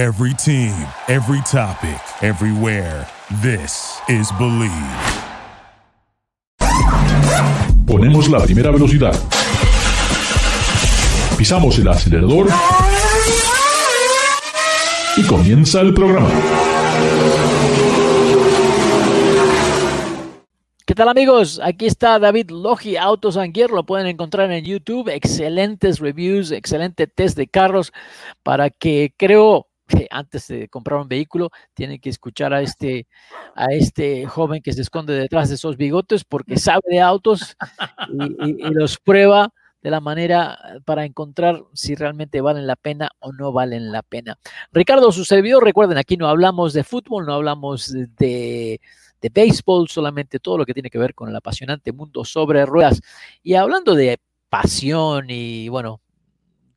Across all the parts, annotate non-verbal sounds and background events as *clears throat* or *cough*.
Every team, every topic, everywhere. This is Believe. Ponemos la primera velocidad. Pisamos el acelerador. Y comienza el programa. ¿Qué tal amigos? Aquí está David Logi, Autos Gear, lo pueden encontrar en YouTube, excelentes reviews, excelente test de carros para que creo que antes de comprar un vehículo tienen que escuchar a este, a este joven que se esconde detrás de esos bigotes porque *laughs* sabe de autos y, y los prueba de la manera para encontrar si realmente valen la pena o no valen la pena. Ricardo, su servidor, recuerden, aquí no hablamos de fútbol, no hablamos de de béisbol, solamente todo lo que tiene que ver con el apasionante mundo sobre ruedas. Y hablando de pasión y bueno,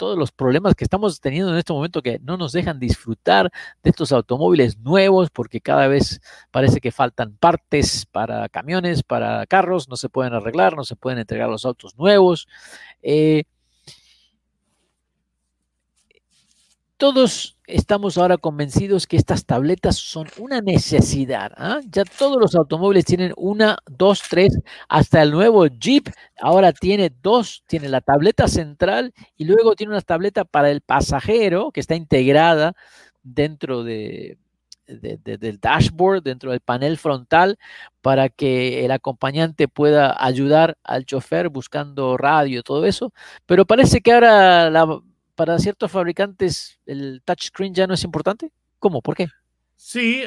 todos los problemas que estamos teniendo en este momento que no nos dejan disfrutar de estos automóviles nuevos porque cada vez parece que faltan partes para camiones, para carros, no se pueden arreglar, no se pueden entregar los autos nuevos. Eh, todos estamos ahora convencidos que estas tabletas son una necesidad. ¿ah? Ya todos los automóviles tienen una, dos, tres, hasta el nuevo Jeep ahora tiene dos, tiene la tableta central y luego tiene una tableta para el pasajero que está integrada dentro de, del dashboard, dentro del panel frontal, para que el acompañante pueda ayudar al chofer buscando radio, todo eso. Pero parece que ahora la, para ciertos fabricantes el touchscreen ya no es importante? ¿Cómo? ¿Por qué? Sí,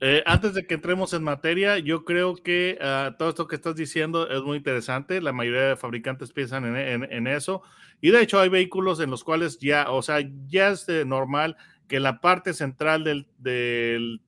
eh, antes de que entremos en materia, yo creo que ah, todo esto que estás diciendo es muy interesante. La mayoría de fabricantes piensan en, eso. Y de hecho hay vehículos en los cuales ya, o sea, ya es normal que la parte central del,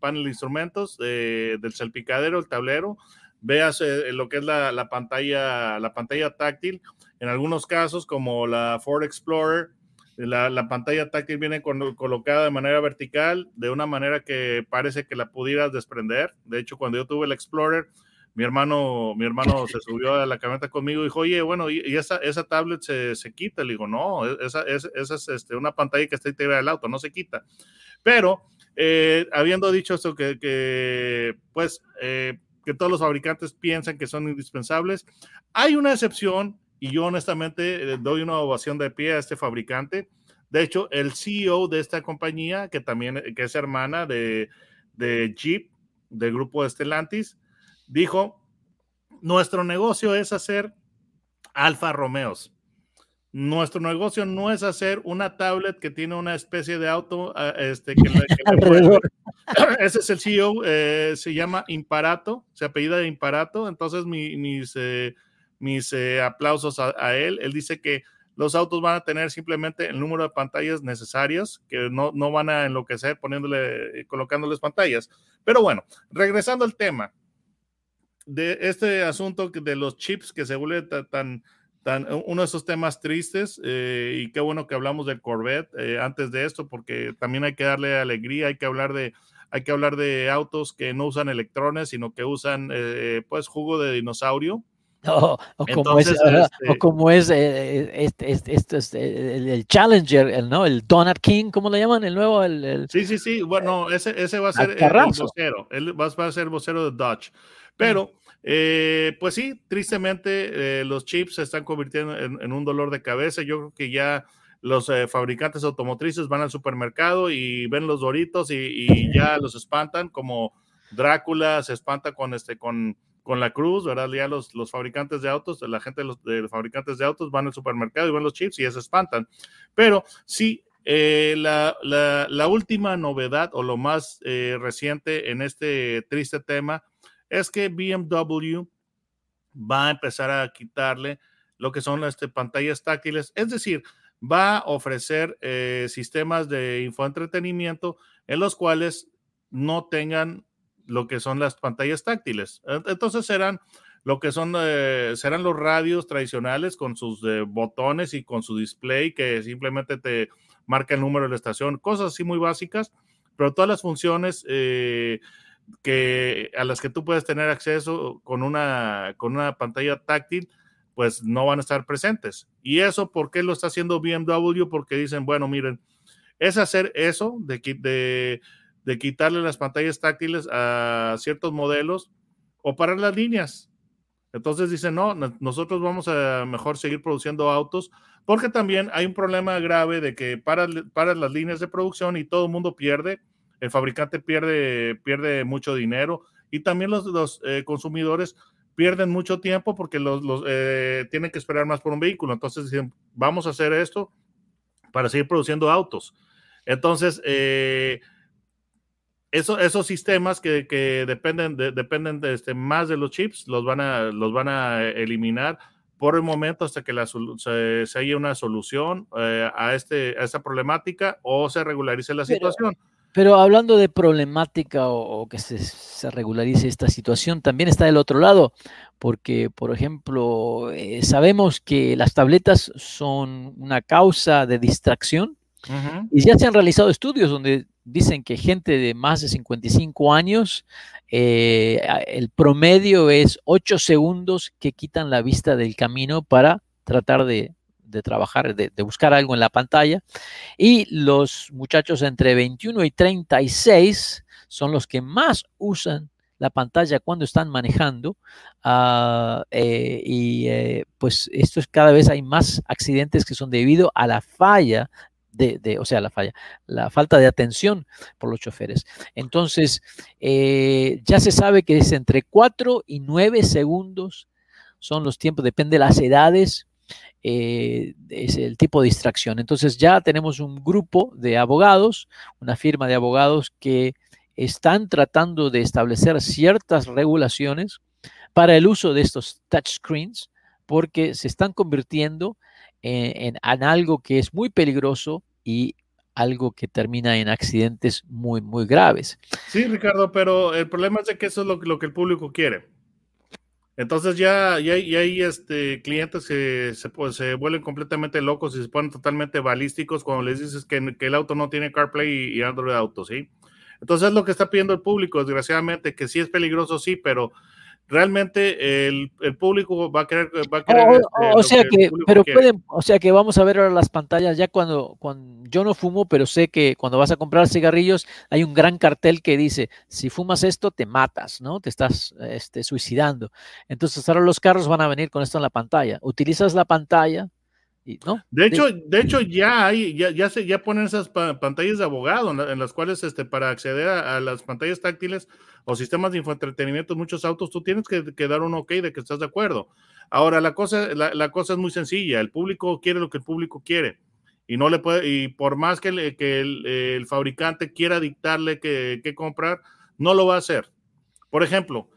panel de instrumentos, del salpicadero, el tablero, veas eh, lo que es la, la, pantalla, la pantalla táctil. En algunos casos, como la Ford Explorer, la, pantalla táctil viene colocada de manera vertical, de una manera que parece que la pudieras desprender. De hecho, cuando yo tuve el Explorer, mi hermano, mi hermano se subió a la camioneta conmigo y dijo, oye, bueno, y, esa, esa tablet se, se, quita. Le digo, no, esa, es, esa es este, una pantalla que está integrada al auto, no se quita. Pero, eh, habiendo dicho esto, que pues, eh, que todos los fabricantes piensan que son indispensables, hay una excepción y yo honestamente doy una ovación de pie a este fabricante. De hecho, el CEO de esta compañía, que también que es hermana de, de Jeep, del grupo Stellantis, dijo, nuestro negocio es hacer Alfa Romeos. Nuestro negocio no es hacer una tablet que tiene una especie de auto ah, este, que, *laughs* *clears throat* Ese es el CEO, eh, se llama Imparato, se apellida de Imparato. Entonces, mis, eh, mis eh, aplausos a, él. Él dice que los autos van a tener simplemente el número de pantallas necesarias, que no, no van a enloquecer poniéndole, eh, colocándoles pantallas. Pero bueno, regresando al tema de este asunto de los chips que se vuelve tan, uno de esos temas tristes eh, y qué bueno que hablamos del Corvette antes de esto porque también hay que darle alegría, hay que hablar de hay que hablar de autos que no usan electrones, sino que usan pues jugo de dinosaurio o, como es, este como es eh, este, este, este el, Challenger, el, ¿no? El Donut King, ¿cómo le llaman? El nuevo. El, Sí, sí, sí. Bueno, ese, ese va a ser el, vocero. Él va, a ser vocero de Dodge. Pero, eh, pues sí, tristemente, eh, los chips se están convirtiendo en, un dolor de cabeza. Yo creo que ya los fabricantes automotrices van al supermercado y ven los doritos y, y ya los espantan, como Drácula se espanta con este, con con la cruz, ¿verdad? Ya los, los fabricantes de autos, la gente de los, fabricantes de autos van al supermercado y ven los chips y se espantan. Pero sí, eh, la, la, última novedad o lo más eh, reciente en este triste tema es que BMW va a empezar a quitarle lo que son las este, pantallas táctiles, es decir, va a ofrecer eh, sistemas de infoentretenimiento en los cuales no tengan lo que son las pantallas táctiles. Entonces serán lo que son, eh, serán los radios tradicionales con sus eh, botones y con su display que simplemente te marca el número de la estación, cosas así muy básicas, pero todas las funciones eh, que, a las que tú puedes tener acceso con una, con una pantalla táctil, pues no van a estar presentes. ¿Y eso por qué lo está haciendo BMW? Porque dicen, bueno, miren, es hacer eso, de, de, de quitarle las pantallas táctiles a ciertos modelos o parar las líneas. Entonces dicen, no, nosotros vamos a mejor seguir produciendo autos, porque también hay un problema grave de que para, para las líneas de producción y todo el mundo pierde, el fabricante pierde, pierde mucho dinero y también los, los eh, consumidores pierden mucho tiempo porque los, eh, tienen que esperar más por un vehículo. Entonces dicen, vamos a hacer esto para seguir produciendo autos. Entonces, eh, esos sistemas que, dependen, de, dependen de este, más de los chips, los van, a, los van a eliminar por el momento hasta que la, se, haya una solución eh, a, este, a esta problemática o se regularice la situación. Pero hablando de problemática o, que se, regularice esta situación, también está del otro lado, porque, por ejemplo, eh, sabemos que las tabletas son una causa de distracción y ya se han realizado estudios donde dicen que gente de más de 55 años, eh, el promedio es 8 segundos que quitan la vista del camino para tratar de, trabajar, de, buscar algo en la pantalla. Y los muchachos entre 21 y 36 son los que más usan la pantalla cuando están manejando ah, eh, y eh, pues esto es cada vez hay más accidentes que son debido a la falla de, o sea, la falla, la falta de atención por los choferes. Entonces, eh, ya se sabe que es entre 4 y 9 segundos son los tiempos, depende de las edades, eh, es el tipo de distracción. Entonces, ya tenemos un grupo de abogados, una firma de abogados que están tratando de establecer ciertas regulaciones para el uso de estos touchscreens porque se están convirtiendo en, algo que es muy peligroso y algo que termina en accidentes muy, muy graves. Sí, Ricardo, pero el problema es de que eso es lo, que el público quiere. Entonces ya, ya, hay este, clientes que se, pues, se vuelven completamente locos y se ponen totalmente balísticos cuando les dices que, que el auto no tiene CarPlay y, y, Android Auto, ¿sí? Entonces es lo que está pidiendo el público, desgraciadamente, que sí es peligroso, sí, pero realmente el, público va a querer, va a querer o, este, sea que, pero pueden, o sea que vamos a ver ahora las pantallas ya cuando, cuando yo no fumo, pero sé que cuando vas a comprar cigarrillos hay un gran cartel que dice si fumas esto te matas, ¿no? Te estás este, suicidando. Entonces ahora los carros van a venir con esto en la pantalla. Utilizas la pantalla, de hecho, de hecho ya hay, ya, ya se, ya ponen esas pantallas de abogado en, las cuales este, para acceder a, las pantallas táctiles o sistemas de infoentretenimiento en muchos autos, tú tienes que, dar un ok de que estás de acuerdo. Ahora, la cosa, la, cosa es muy sencilla, el público quiere lo que el público quiere y no le puede, y por más que, que el, fabricante quiera dictarle que, que comprar, no lo va a hacer. Por ejemplo,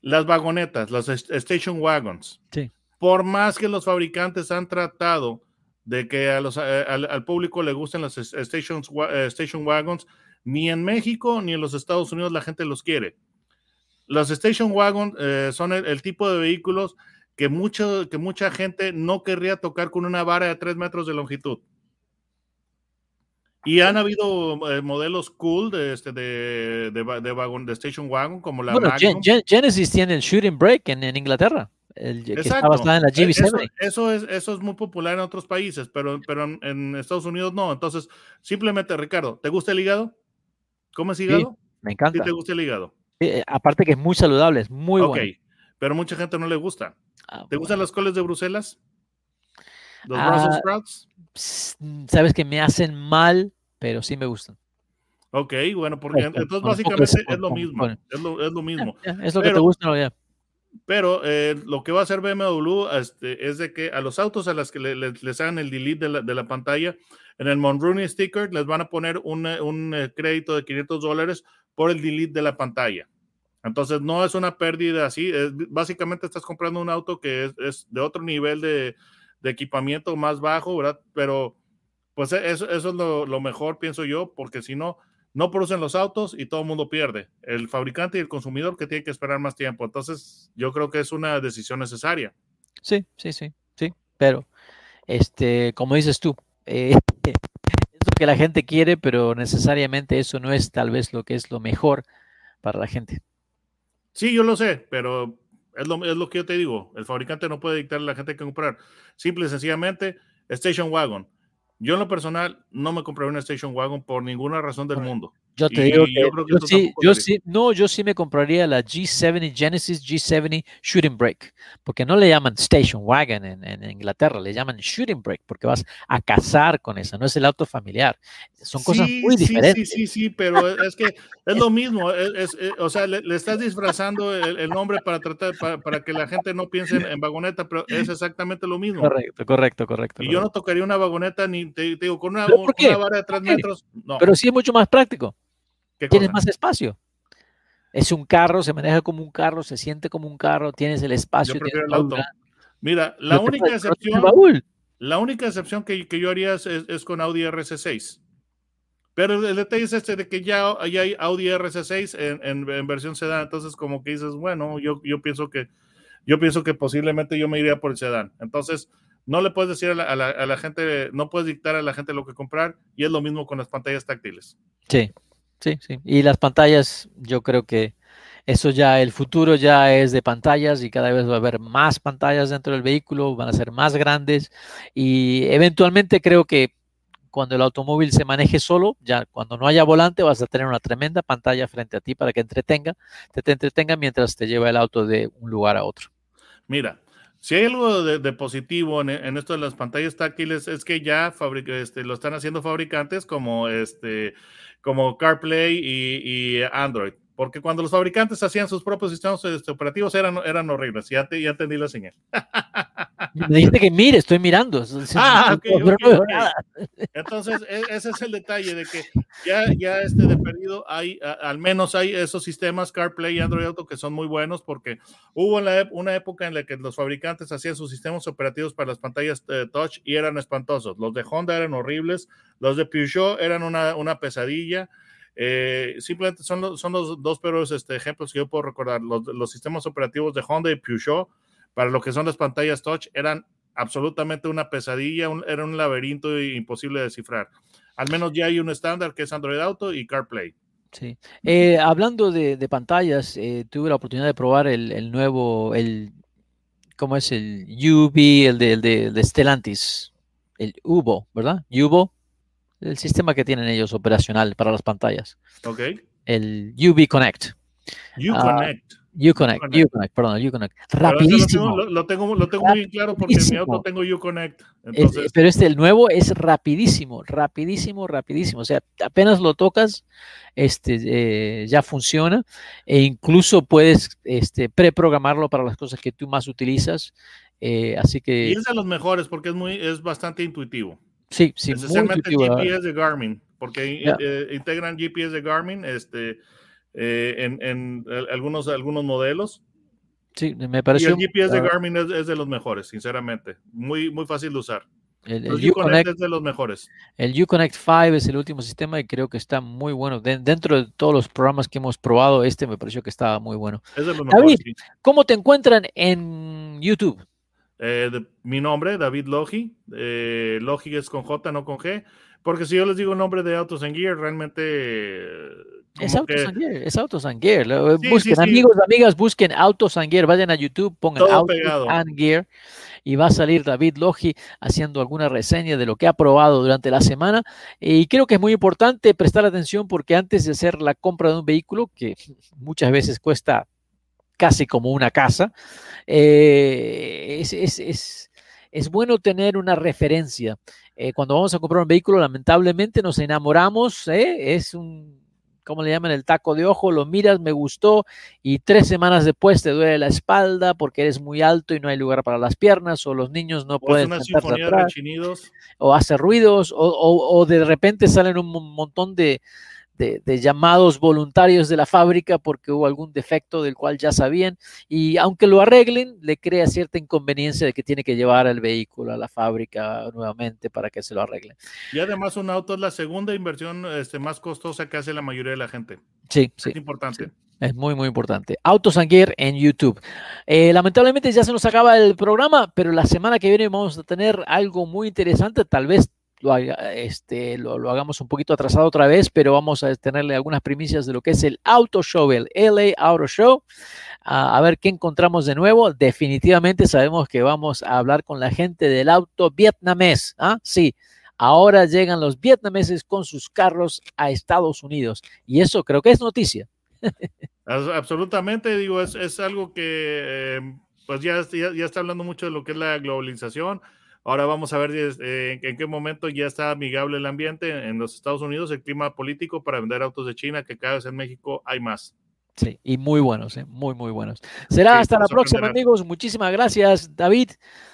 las vagonetas, las station wagons. Sí por más que los fabricantes han tratado de que a los, al, público le gusten las stations, eh, station wagons, ni en México ni en los Estados Unidos la gente los quiere. Los station wagons eh, son el, tipo de vehículos que, mucho, que mucha gente no querría tocar con una vara de 3 metros de longitud. Y han habido eh, modelos cool de, este, de, de, de, station wagon, como la bueno, Genesis tiene el shooting brake en, en Inglaterra el, Exacto. en la e, eso, es, eso es muy popular en otros países, pero, pero en, Estados Unidos no. Entonces, simplemente, Ricardo, ¿te gusta el hígado? ¿Comes hígado? me encanta. ¿Sí te gusta el hígado? Eh, aparte que es muy saludable, es muy bueno. Ok, pero mucha gente no le gusta. Ah, ¿Te gustan las coles de Bruselas? ¿Los Brussels ah, sprouts? Sabes que me hacen mal, pero sí me gustan. Ok, bueno, porque entonces básicamente es lo mismo. Es lo, es lo mismo. *laughs* Es lo que te gusta. Pero eh, lo que va a hacer BMW este, es de que a los autos a las que les hagan el delete de la, pantalla, en el Monrooney sticker les van a poner un, un, eh, crédito de 500 dólares por el delete de la pantalla. Entonces no es una pérdida así, básicamente estás comprando un auto que es, de otro nivel de, de, equipamiento más bajo, ¿verdad? Pero pues e, eso, eso es lo, lo mejor, pienso yo, porque si no, no producen los autos y todo el mundo pierde. El fabricante y el consumidor que tiene que esperar más tiempo. Entonces, yo creo que es una decisión necesaria. Sí, sí, sí, sí. Pero, este, como dices tú, eh, *laughs* es lo que la gente quiere, pero necesariamente eso no es tal vez lo que es lo mejor para la gente. Sí, yo lo sé, pero es lo, es lo que yo te digo. El fabricante no puede dictarle a la gente que comprar. Simple y sencillamente, Station Wagon Yo en lo personal no me compré una Station Wagon por ninguna razón del mundo. Yo te Y digo yo que, creo que yo sí, yo sí, no, yo sí me compraría la G70 Genesis G70 Shooting Brake, porque no le llaman Station Wagon en, en Inglaterra, le llaman Shooting Brake, porque vas a cazar con esa, no es el auto familiar. Son cosas muy sí, diferentes. Sí, sí, sí, pero es que es lo mismo. es- es- eh, o sea, le, le estás disfrazando el, el nombre para tratar para, para que la gente no piense en, en vagoneta, pero es exactamente lo mismo. Correcto, correcto, correcto. Y yo no tocaría una vagoneta ni te, te digo con una, una vara de tres metros. No, Pero sí es mucho más práctico. ¿Qué Tienes más espacio. Es un carro, se maneja como un carro, se siente como un carro, tienes el espacio. Yo tienes prefiero el baúl auto. grande, Mira, la única excepción, la única excepción que, que yo haría es, es- con Audi RC6. Pero el detalle es este de que ya, ya hay Audi RC6 en, en- en versión sedán, entonces como que dices, bueno, yo, yo pienso que yo pienso que posiblemente yo me iría por el sedán. Entonces, no le puedes decir a la, a la- a la gente, no puedes dictar a la gente lo que comprar, y es lo mismo con las pantallas táctiles. Sí, sí, sí. Y las pantallas, yo creo que eso ya, el futuro ya es de pantallas y cada vez va a haber más pantallas dentro del vehículo, van a ser más grandes y eventualmente creo que cuando el automóvil se maneje solo, ya cuando no haya volante, vas a tener una tremenda pantalla frente a ti para que entretenga, te, te entretenga mientras te lleva el auto de un lugar a otro. Mira, si hay algo de, positivo en, esto de las pantallas táctiles es que ya este, lo están haciendo fabricantes como, este, como CarPlay y, y Android. Porque cuando los fabricantes hacían sus propios sistemas este, operativos eran, eran horribles. Ya, te, ya entendí la señal. *laughs* Me dijiste que mire, estoy mirando. Ah, ok, pero ok, no veo ok. nada. Entonces, e- ese es el detalle de que ya, ya este de perdido hay, a- al menos hay esos sistemas CarPlay y Android Auto que son muy buenos porque hubo la una época en la que los fabricantes hacían sus sistemas operativos para las pantallas eh, touch y eran espantosos. Los de Honda eran horribles, los de Peugeot eran una, una pesadilla. Eh, simplemente son los, son los dos peores este, ejemplos que yo puedo recordar. Los, los sistemas operativos de Honda y Peugeot para lo que son las pantallas touch eran absolutamente una pesadilla, un- era un laberinto imposible de descifrar. Al menos ya hay un estándar que es Android Auto y CarPlay. Sí. Eh, hablando de, de pantallas, eh, tuve la oportunidad de probar el, el nuevo, el, ¿cómo es? El UV, el de, el de, el de Stellantis, el UVO, ¿verdad? UVO, el sistema que tienen ellos operacional para las pantallas, ¿Ok? el UV Connect, Uconnect. Uconnect, Uconnect. Uconnect, perdón, Uconnect, ese lo rapidísimo. tengo, lo, tengo, lo tengo muy claro porque en mi auto Rapidísimo. tengo Uconnect. Es- Entonces, pero este, el nuevo es rapidísimo, rapidísimo, rapidísimo. O sea, apenas lo tocas, este, eh, ya funciona e incluso puedes este, preprogramarlo para las cosas que tú más utilizas. eh, así y que es de los mejores porque es muy, es bastante intuitivo. sí, sí, muy Especialmente el intuitivo. GPS de Garmin, porque Ya. eh, integran GPS de Garmin este, eh, en, en, algunos, algunos modelos. Sí, me Y pareció el GPS de Garmin es, es de los mejores, sinceramente. Muy, muy fácil de usar. el, Uconnect Uconnect, es de los mejores. el Uconnect 5 es el último sistema y creo que está muy bueno. De- dentro de todos los programas que hemos probado, este me pareció que estaba muy bueno. Es de los David. mejores. sí. ¿Cómo te encuentran en YouTube? Eh, de- mi nombre, David Logi. Eh, Logi es con J, no con G. Porque si yo les digo nombre de Autos and Gear, realmente. eh, Es Autos que and Gear, es Autos and Gear. Lo- Sí, busquen, sí, sí. amigos, amigas, busquen Autos and Gear, vayan a YouTube, pongan Todo Autos pegado. and Gear y va a salir David Logi haciendo alguna reseña de lo que ha probado durante la semana. Y creo que es muy importante prestar atención porque antes de hacer la compra de un vehículo, que muchas veces cuesta casi como una casa, eh, es, es- es- es bueno tener una referencia. Eh, cuando vamos a comprar un vehículo, lamentablemente nos enamoramos, ¿eh? es un, ¿cómo le llaman? El taco de ojo, lo miras, me gustó, y tres semanas después te duele la espalda porque eres muy alto y no hay lugar para las piernas, o los niños no o es pueden una sinfonía atrás o hace ruidos, o, o- o de repente salen un mon- montón de, de- de llamados voluntarios de la fábrica porque hubo algún defecto del cual ya sabían, y aunque lo arreglen, le crea cierta inconveniencia de que tiene que llevar el vehículo a la fábrica nuevamente para que se lo arreglen. Y además, un auto es la segunda inversión este, más costosa que hace la mayoría de la gente. Sí, sí. Es importante. Es muy, muy importante. Autos and Gear en YouTube. Eh, lamentablemente ya se nos acaba el programa, pero la semana que viene vamos a tener algo muy interesante. Tal vez este, lo, hagamos un poquito atrasado otra vez, pero vamos a tenerle algunas primicias de lo que es el Auto Show, el LA Auto Show. a, ver qué encontramos de nuevo. Definitivamente sabemos que vamos a hablar con la gente del auto vietnamés. ¿ah? Sí, ahora llegan los vietnameses con sus carros a Estados Unidos. Y eso creo que es noticia. Absolutamente, digo, es, algo que eh, pues ya, ya, está hablando mucho de lo que es la globalización. Ahora vamos a ver eh, en qué momento ya está amigable el ambiente en los Estados Unidos, el clima político para vender autos de China, que cada vez en México hay más. Sí, y muy buenos, ¿eh? muy, muy buenos. Será hasta la próxima, amigos. Muchísimas gracias, David.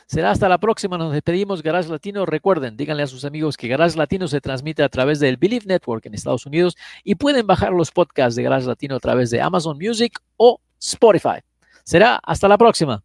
Será hasta la próxima. Nos despedimos, Garage Latino. Recuerden, díganle a sus amigos que Garage Latino se transmite a través del Believe Network en Estados Unidos y pueden bajar los podcasts de Garage Latino a través de Amazon Music o Spotify. Será hasta la próxima.